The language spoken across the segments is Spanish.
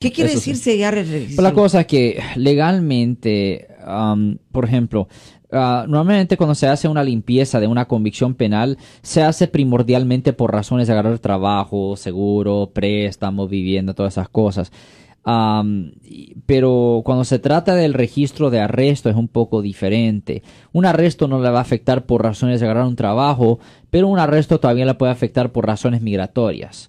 ¿Qué quiere Eso decir sí. sellar el registro? la cosa es que legalmente, um, por ejemplo, ah, normalmente cuando se hace una limpieza de una convicción penal, se hace primordialmente por razones de agarrar trabajo, seguro, préstamo, vivienda, todas esas cosas. Um, pero cuando se trata del registro de arresto es un poco diferente. Un arresto no le va a afectar por razones de agarrar un trabajo, pero un arresto todavía le puede afectar por razones migratorias.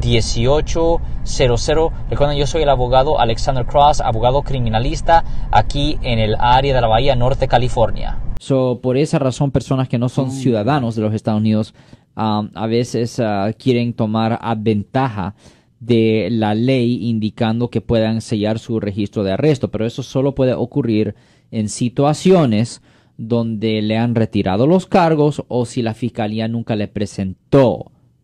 1-800-530-1800. Recuerden, yo soy el abogado Alexander Cross, abogado criminalista aquí en el área de la Bahía Norte, California. So, por esa razón, personas que no son ciudadanos de los Estados Unidos um, a veces ah, quieren tomar a ventaja de la ley indicando que puedan sellar su registro de arresto, pero eso solo puede ocurrir en situaciones donde le han retirado los cargos o si la fiscalía nunca le presentó